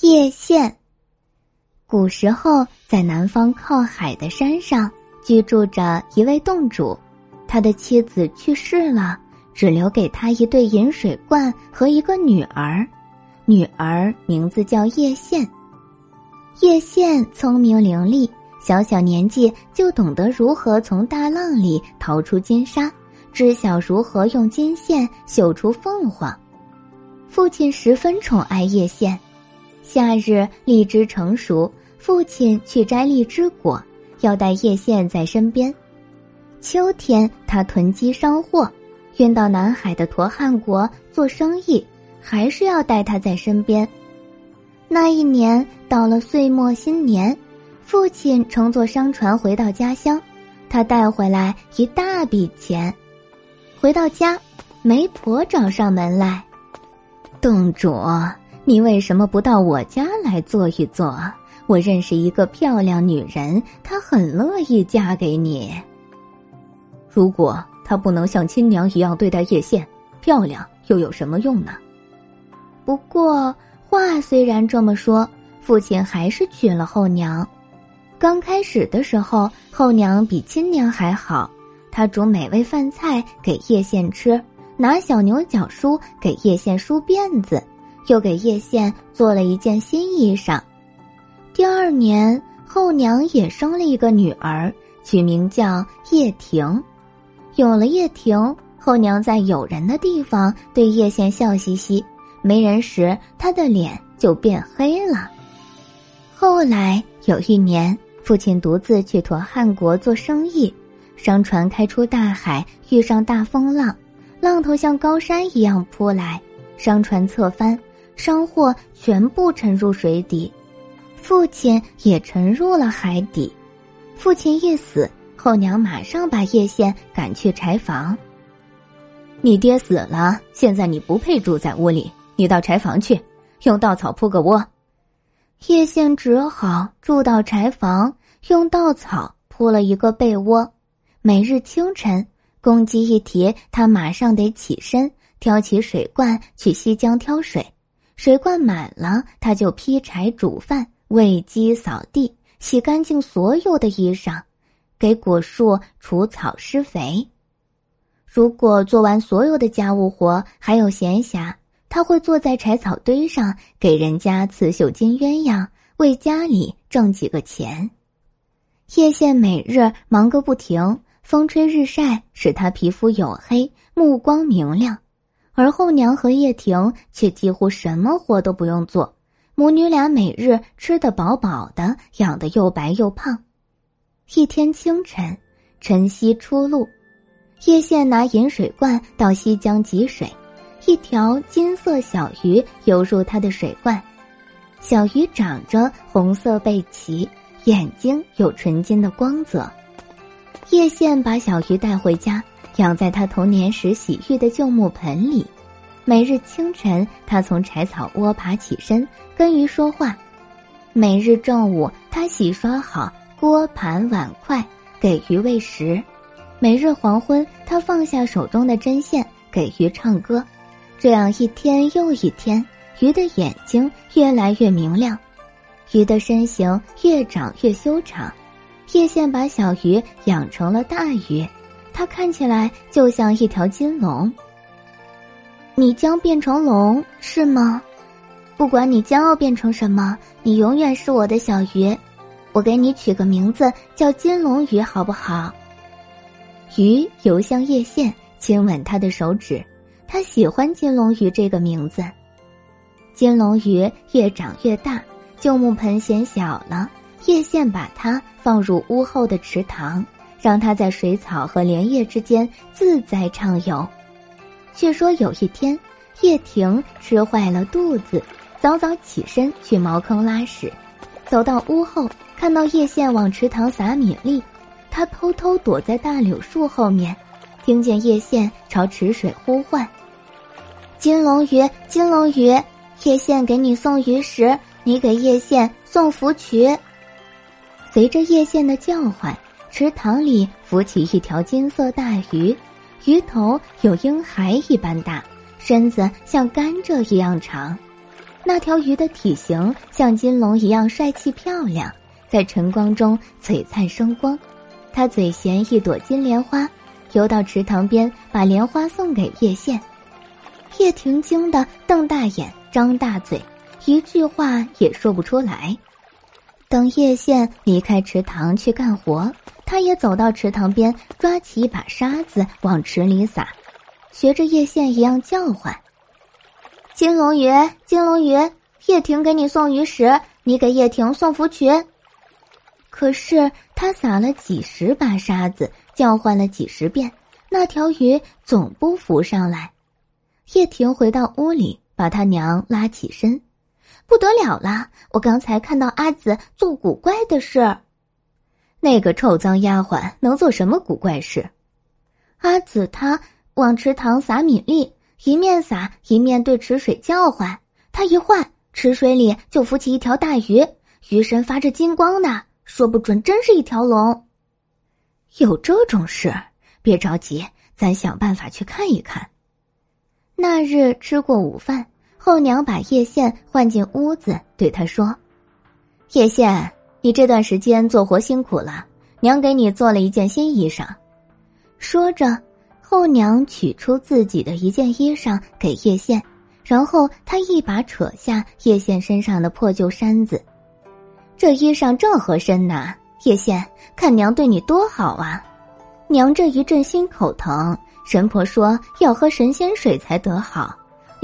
叶县。古时候，在南方靠海的山上居住着一位洞主，他的妻子去世了，只留给他一对饮水罐和一个女儿，女儿名字叫叶县。叶县聪明伶俐，小小年纪就懂得如何从大浪里淘出金沙，知晓如何用金线绣出凤凰。父亲十分宠爱叶县。夏日荔枝成熟，父亲去摘荔枝果，要带叶县在身边。秋天他囤积商货，运到南海的陀汉国做生意，还是要带他在身边。那一年到了岁末新年，父亲乘坐商船回到家乡，他带回来一大笔钱。回到家，媒婆找上门来。洞主，你为什么不到我家来坐一坐？我认识一个漂亮女人，她很乐意嫁给你。如果她不能像亲娘一样对待叶县，漂亮又有什么用呢？不过话虽然这么说，父亲还是娶了后娘。刚开始的时候，后娘比亲娘还好，她煮美味饭菜给叶县吃。拿小牛角梳给叶县梳辫子，又给叶县做了一件新衣裳。第二年，后娘也生了一个女儿，取名叫叶婷。有了叶婷，后娘在有人的地方对叶县笑嘻嘻，没人时她的脸就变黑了。后来有一年，父亲独自去陀汉国做生意，商船开出大海，遇上大风浪。浪头像高山一样扑来，商船侧翻，商货全部沉入水底，父亲也沉入了海底。父亲一死，后娘马上把叶县赶去柴房。你爹死了，现在你不配住在屋里，你到柴房去，用稻草铺个窝。叶县只好住到柴房，用稻草铺了一个被窝，每日清晨。公鸡一啼，他马上得起身，挑起水罐去西江挑水。水罐满了，他就劈柴煮饭、喂鸡、扫地、洗干净所有的衣裳，给果树除草施肥。如果做完所有的家务活还有闲暇，他会坐在柴草堆上给人家刺绣金鸳鸯，为家里挣几个钱。叶县每日忙个不停。风吹日晒，使他皮肤黝黑，目光明亮；而后娘和叶婷却几乎什么活都不用做，母女俩每日吃得饱饱的，养得又白又胖。一天清晨，晨曦初露，叶县拿饮水罐到西江汲水，一条金色小鱼游入他的水罐，小鱼长着红色背鳍，眼睛有纯金的光泽。叶县把小鱼带回家，养在他童年时洗浴的旧木盆里。每日清晨，他从柴草窝爬起身，跟鱼说话；每日正午，他洗刷好锅盘碗筷，给鱼喂食；每日黄昏，他放下手中的针线，给鱼唱歌。这样一天又一天，鱼的眼睛越来越明亮，鱼的身形越长越修长。叶县把小鱼养成了大鱼，它看起来就像一条金龙。你将变成龙是吗？不管你将要变成什么，你永远是我的小鱼。我给你取个名字叫金龙鱼，好不好？鱼游向叶县，亲吻他的手指，他喜欢金龙鱼这个名字。金龙鱼越长越大，旧木盆显小了。叶县把它放入屋后的池塘，让它在水草和莲叶之间自在畅游。却说有一天，叶婷吃坏了肚子，早早起身去茅坑拉屎，走到屋后，看到叶县往池塘撒米粒，他偷偷躲在大柳树后面，听见叶县朝池水呼唤：“金龙鱼，金龙鱼，叶县给你送鱼食，你给叶县送福渠。”随着叶县的叫唤，池塘里浮起一条金色大鱼，鱼头有婴孩一般大，身子像甘蔗一样长。那条鱼的体型像金龙一样帅气漂亮，在晨光中璀璨生光。他嘴衔一朵金莲花，游到池塘边，把莲花送给叶县。叶婷惊得瞪大眼，张大嘴，一句话也说不出来。等叶县离开池塘去干活，他也走到池塘边，抓起一把沙子往池里撒，学着叶县一样叫唤。金龙鱼，金龙鱼，叶婷给你送鱼食，你给叶婷送福群。可是他撒了几十把沙子，叫唤了几十遍，那条鱼总不浮上来。叶婷回到屋里，把他娘拉起身，不得了了！我刚才看到阿紫做古怪的事。那个臭脏丫鬟能做什么古怪事？阿紫她往池塘撒米粒。一面撒一面对池水叫唤，他一唤，池水里就浮起一条大鱼，鱼身发着金光呢，说不准真是一条龙。有这种事？别着急，咱想办法去看一看。那日吃过午饭，后娘把叶县唤进屋子，对他说：“叶县，你这段时间做活辛苦了，娘给你做了一件新衣裳。”说着。后娘取出自己的一件衣裳给叶县，然后她一把扯下叶县身上的破旧衫子，这衣裳正合身呐。叶县，看娘对你多好啊！娘这一阵心口疼，神婆说要喝神仙水才得好。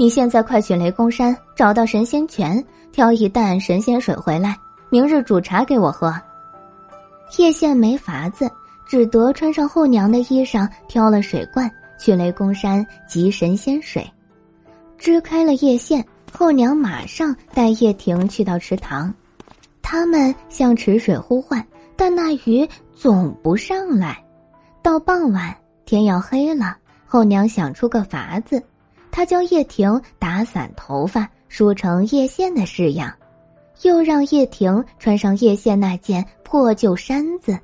你现在快去雷公山找到神仙泉，挑一担神仙水回来，明日煮茶给我喝。叶县没法子。只得穿上后娘的衣裳，挑了水罐去雷公山汲神仙水，支开了叶县。后娘马上带叶婷去到池塘，他们向池水呼唤，但那鱼总不上来。到傍晚，天要黑了，后娘想出个法子，他教叶婷打散头发，梳成叶线的式样，又让叶婷穿上叶线那件破旧衫子。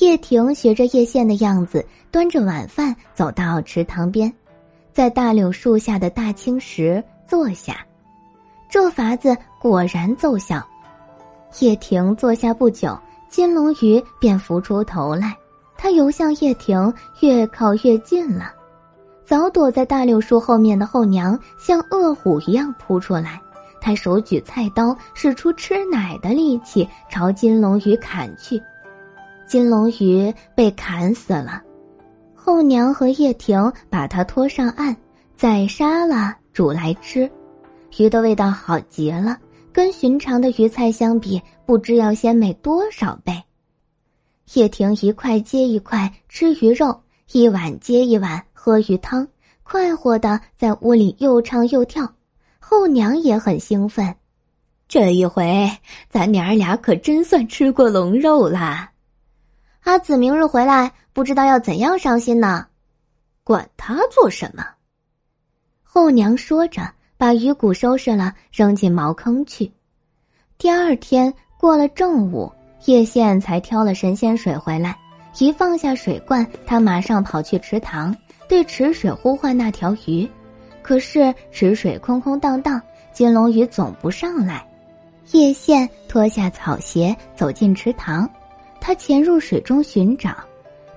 叶婷学着叶线的样子，端着晚饭走到池塘边，在大柳树下的大青石坐下。这法子果然奏效。叶婷坐下不久，金龙鱼便浮出头来。它游向叶婷，越靠越近了。早躲在大柳树后面的后娘像饿虎一样扑出来，她手举菜刀，使出吃奶的力气朝金龙鱼砍去。金龙鱼被砍死了，后娘和叶婷把它拖上岸，宰杀了煮来吃。鱼的味道好极了，跟寻常的鱼菜相比，不知要鲜美多少倍。叶婷一块接一块吃鱼肉，一碗接一碗喝鱼汤，快活的在屋里又唱又跳。后娘也很兴奋，这一回咱娘儿俩可真算吃过龙肉啦。阿紫明日回来，不知道要怎样伤心呢？管他做什么。后娘说着，把鱼骨收拾了，扔进茅坑去。第二天过了正午，叶县才挑了神仙水回来，一放下水罐，他马上跑去池塘，对池水呼唤那条鱼。可是池水空空荡荡，金龙鱼总不上来。叶县脱下草鞋，走进池塘。他潜入水中寻找，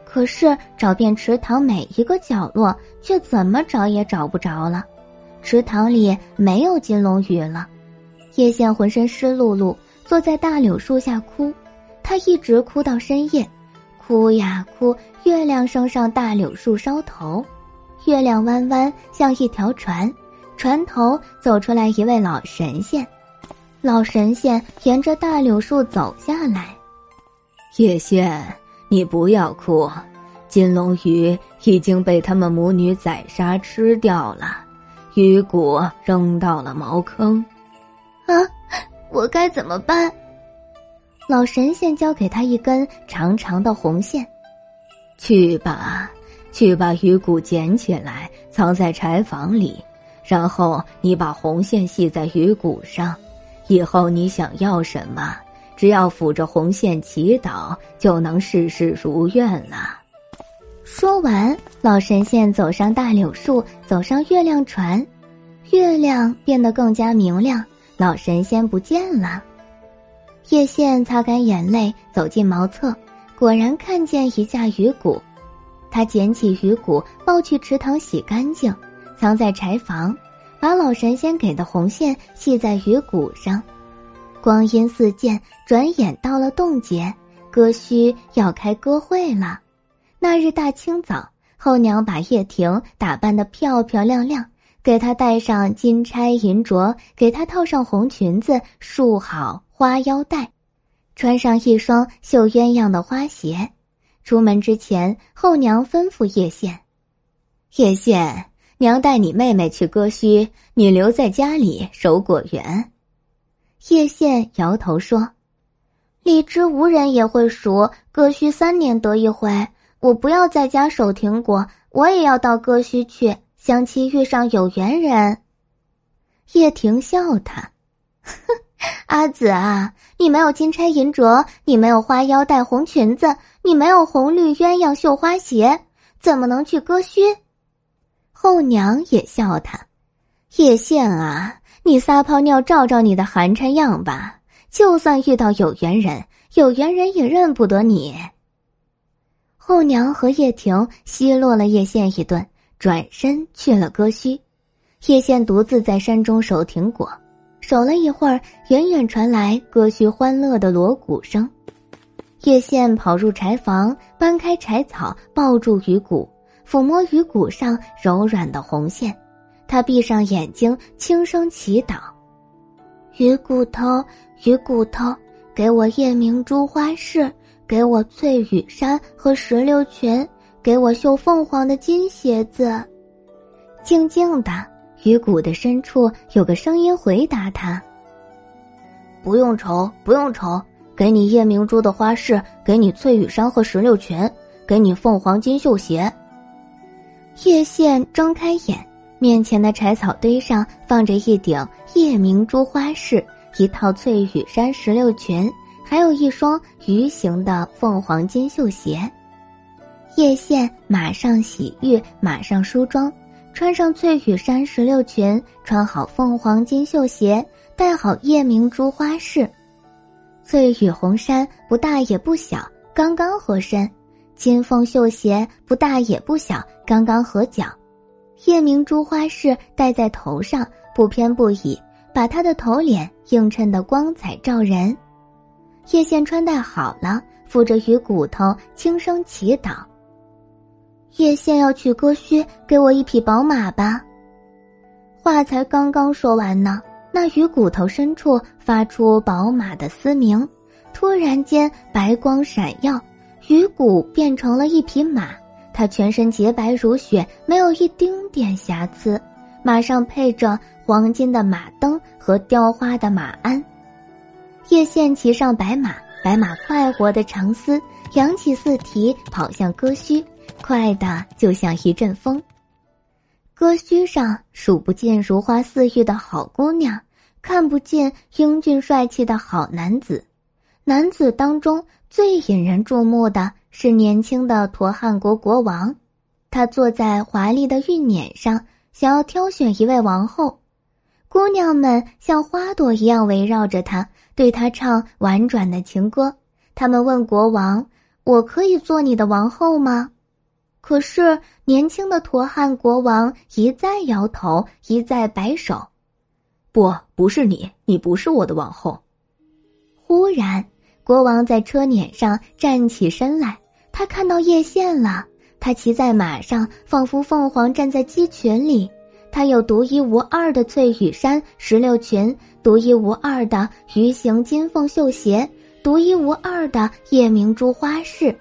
可是找遍池塘每一个角落，却怎么找也找不着了。池塘里没有金龙鱼了。叶县浑身湿漉漉，坐在大柳树下哭。他一直哭到深夜，哭呀哭。月亮升上大柳树梢头，月亮弯弯像一条船，船头走出来一位老神仙。老神仙沿着大柳树走下来。叶县，你不要哭，金龙鱼已经被他们母女宰杀吃掉了，鱼骨扔到了茅坑。啊，我该怎么办？老神仙交给他一根长长的红线，去吧，去把鱼骨捡起来，藏在柴房里，然后你把红线系在鱼骨上，以后你想要什么？只要抚着红线祈祷，就能事事如愿了。说完，老神仙走上大柳树，走上月亮船，月亮变得更加明亮，老神仙不见了。叶县擦干眼泪，走进茅厕，果然看见一架鱼骨。他捡起鱼骨，抱去池塘洗干净，藏在柴房，把老神仙给的红线系在鱼骨上。光阴似箭，转眼到了冻结，歌须要开歌会了。那日大清早，后娘把叶婷打扮得漂漂亮亮，给她戴上金钗银镯，给她套上红裙子，束好花腰带，穿上一双绣鸳鸯的花鞋。出门之前，后娘吩咐叶县：“叶县，娘带你妹妹去割须，你留在家里守果园。”叶县摇头说：“荔枝无人也会熟，割须三年得一回。我不要在家守亭果，我也要到割须去，相期遇上有缘人。”叶婷笑他：“哼。”阿紫啊，你没有金钗银镯，你没有花腰带红裙子，你没有红绿鸳鸯绣花鞋，怎么能去割须？后娘也笑他，叶县啊，你撒泡尿照照你的寒碜样吧，就算遇到有缘人，有缘人也认不得你。后娘和叶婷奚落了叶县一顿，转身去了割须，叶县独自在山中守亭果。守了一会儿，远远传来歌曲欢乐的锣鼓声。叶县跑入柴房，搬开柴草，抱住鱼骨，抚摸鱼骨上柔软的红线。他闭上眼睛，轻声祈祷：“鱼骨头，鱼骨头，给我夜明珠花饰，给我翠羽衫和石榴裙，给我绣凤凰的金鞋子。”静静的。鱼骨的深处有个声音回答他：“不用愁，不用愁，给你夜明珠的花饰，给你翠羽衫和石榴裙，给你凤凰金绣鞋。”叶县睁开眼，面前的柴草堆上放着一顶夜明珠花饰，一套翠羽衫、石榴裙，还有一双鱼形的凤凰金绣鞋。叶县马上洗浴，马上梳妆。穿上翠羽衫、石榴裙，穿好凤凰金绣鞋，戴好夜明珠花饰。翠羽红衫不大也不小，刚刚合身；金凤绣鞋不大也不小，刚刚合脚。夜明珠花饰戴在头上，不偏不倚，把她的头脸映衬得光彩照人。叶县穿戴好了，扶着鱼骨头，轻声祈祷。叶县要去割须，给我一匹宝马吧。话才刚刚说完呢，那鱼骨头深处发出宝马的嘶鸣，突然间白光闪耀，鱼骨变成了一匹马，它全身洁白如雪，没有一丁点瑕疵，马上配着黄金的马灯和雕花的马鞍。叶县骑上白马，白马快活的长嘶，扬起四蹄，跑向割须。快的就像一阵风，歌须上数不尽如花似玉的好姑娘，看不见英俊帅气的好男子。男子当中最引人注目的是年轻的陀汉国国王，他坐在华丽的玉辇上，想要挑选一位王后。姑娘们像花朵一样围绕着他，对他唱婉转的情歌。他们问国王：“我可以做你的王后吗？”可是，年轻的陀汉国王一再摇头，一再摆手：“不，不是你，你不是我的王后。”忽然，国王在车辇上站起身来，他看到叶县了。他骑在马上，仿佛凤凰站在鸡群里。他有独一无二的翠羽衫、石榴裙，独一无二的鱼形金凤绣鞋，独一无二的夜明珠花饰。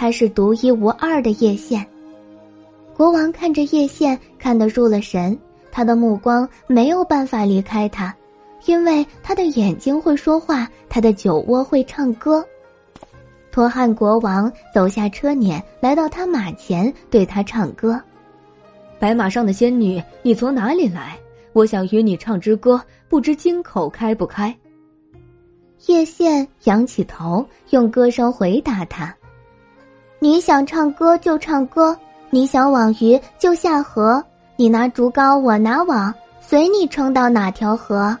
他是独一无二的叶县。国王看着叶县，看得入了神，他的目光没有办法离开他，因为他的眼睛会说话，他的酒窝会唱歌。托汉国王走下车辇，来到他马前，对他唱歌：“白马上的仙女，你从哪里来？我想与你唱支歌，不知金口开不开。”叶县仰起头，用歌声回答他。你想唱歌就唱歌，你想网鱼就下河，你拿竹篙我拿网，随你撑到哪条河。”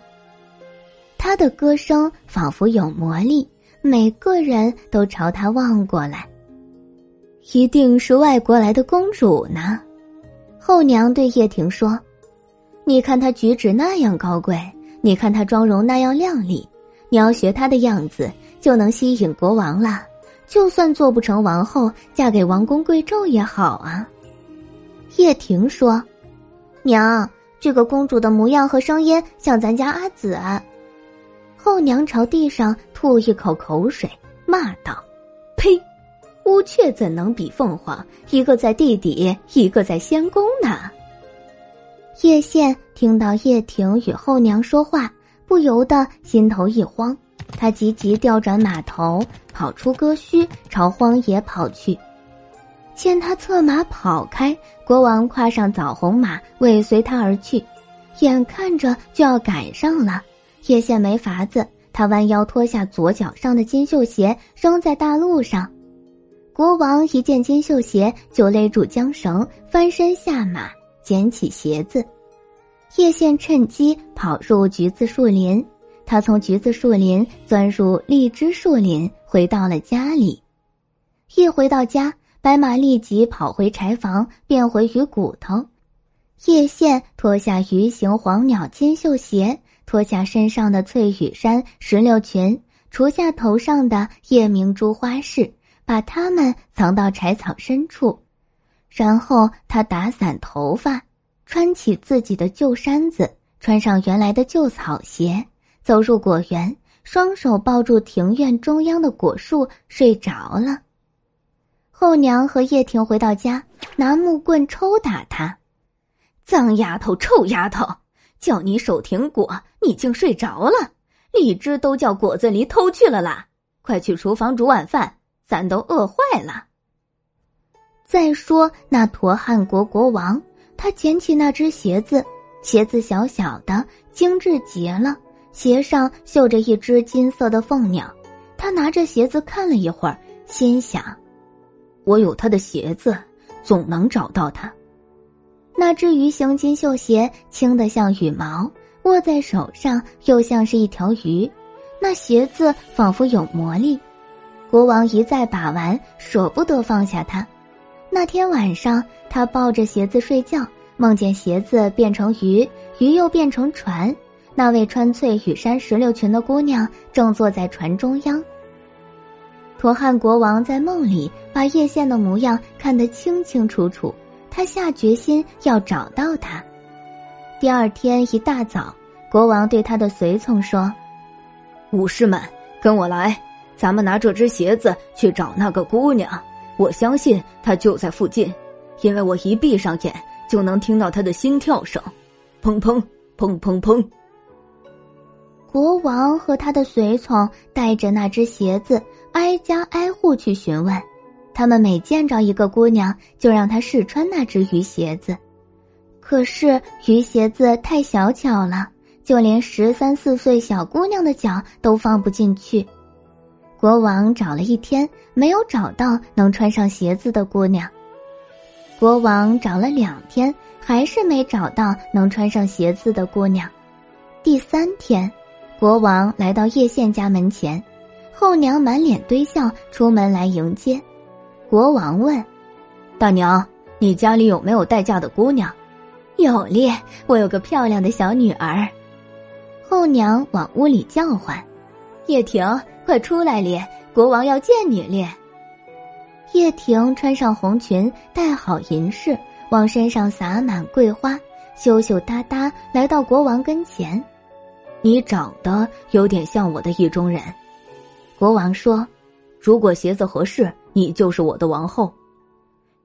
他的歌声仿佛有魔力，每个人都朝他望过来。一定是外国来的公主呢，后娘对叶婷说：“你看她举止那样高贵，你看她妆容那样靓丽，你要学她的样子，就能吸引国王了。就算做不成王后，嫁给王公贵胄也好啊。”叶婷说：“娘，这个公主的模样和声音像咱家阿紫。”后娘朝地上吐一口口水，骂道：“呸！”乌鹊怎能比凤凰？一个在地底，一个在仙宫呢。叶县听到叶婷与后娘说话，不由得心头一慌，他急急调转马头，跑出戈墟，朝荒野跑去。见他策马跑开，国王跨上枣红马，尾随他而去，眼看着就要赶上了。叶县没法子，他弯腰脱下左脚上的金绣鞋，扔在大路上。国王一见金绣鞋，就勒住缰绳，翻身下马，捡起鞋子。叶县趁机跑入橘子树林，他从橘子树林钻入荔枝树林，回到了家里。一回到家，白马立即跑回柴房，变回鱼骨头。叶县脱下鱼形黄鸟金绣鞋，脱下身上的翠羽衫石榴裙，除下头上的夜明珠花饰。把它们藏到柴草深处，然后他打散头发，穿起自己的旧衫子，穿上原来的旧草鞋，走入果园，双手抱住庭院中央的果树，睡着了。后娘和叶婷回到家，拿木棍抽打他：“脏丫头，臭丫头，叫你守庭果，你竟睡着了！荔枝都叫果子狸偷去了啦！快去厨房煮晚饭。”咱都饿坏了。再说那陀汉国国王，他捡起那只鞋子，鞋子小小的，精致极了，鞋上绣着一只金色的凤鸟。他拿着鞋子看了一会儿，心想：“我有他的鞋子，总能找到他。”那只鱼形金绣鞋轻得像羽毛，握在手上又像是一条鱼，那鞋子仿佛有魔力。国王一再把玩，舍不得放下它。那天晚上，他抱着鞋子睡觉，梦见鞋子变成鱼，鱼又变成船。那位穿翠羽衫、石榴裙的姑娘正坐在船中央。托汉国王在梦里把叶县的模样看得清清楚楚，他下决心要找到她。第二天一大早，国王对他的随从说：“武士们，跟我来。”咱们拿这只鞋子去找那个姑娘，我相信她就在附近，因为我一闭上眼就能听到她的心跳声，砰砰砰砰砰。国王和他的随从带着那只鞋子，挨家挨户去询问，他们每见着一个姑娘，就让她试穿那只鱼鞋子，可是鱼鞋子太小巧了，就连十三四岁小姑娘的脚都放不进去。国王找了一天，没有找到能穿上鞋子的姑娘。国王找了两天，还是没找到能穿上鞋子的姑娘。第三天，国王来到叶县家门前，后娘满脸堆笑出门来迎接。国王问：“大娘，你家里有没有待嫁的姑娘？”“有咧，我有个漂亮的小女儿。”后娘往屋里叫唤：“叶婷。”快出来咧！国王要见你咧。叶婷穿上红裙，戴好银饰，往身上洒满桂花，羞羞答答来到国王跟前。你长得有点像我的意中人。国王说：“如果鞋子合适，你就是我的王后。”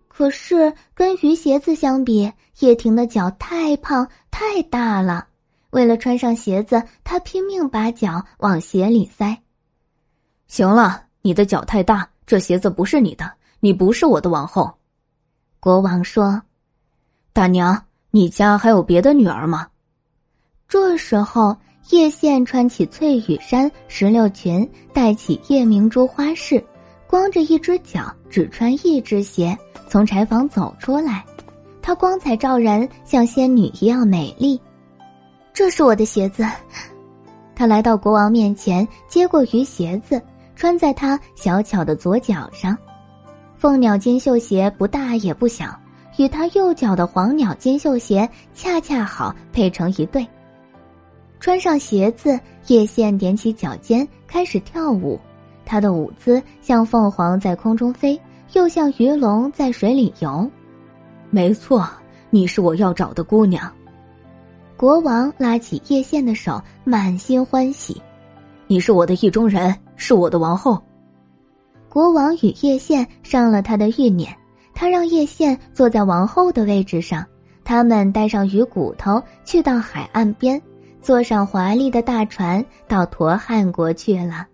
可是跟鱼鞋子相比，叶婷的脚太胖太大了。为了穿上鞋子，她拼命把脚往鞋里塞。行了，你的脚太大，这鞋子不是你的，你不是我的王后。国王说：“大娘，你家还有别的女儿吗？”这时候，叶县穿起翠羽衫、石榴裙，戴起夜明珠花饰，光着一只脚，只穿一只鞋，从柴房走出来。她光彩照人，像仙女一样美丽。这是我的鞋子。他来到国王面前，接过鱼鞋子，穿在他小巧的左脚上。凤鸟金绣鞋不大也不小，与他右脚的黄鸟金绣鞋恰恰好配成一对。穿上鞋子，叶线踮起脚尖开始跳舞。她的舞姿像凤凰在空中飞，又像鱼龙在水里游。没错，你是我要找的姑娘。国王拉起叶线的手，满心欢喜。你是我的意中人，是我的王后。国王与叶线上了他的玉辇，他让叶线坐在王后的位置上。他们带上鱼骨头，去到海岸边，坐上华丽的大船，到陀汉国去了。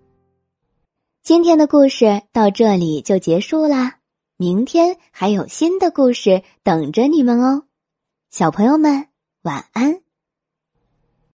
今天的故事到这里就结束啦，明天还有新的故事等着你们哦，小朋友们晚安。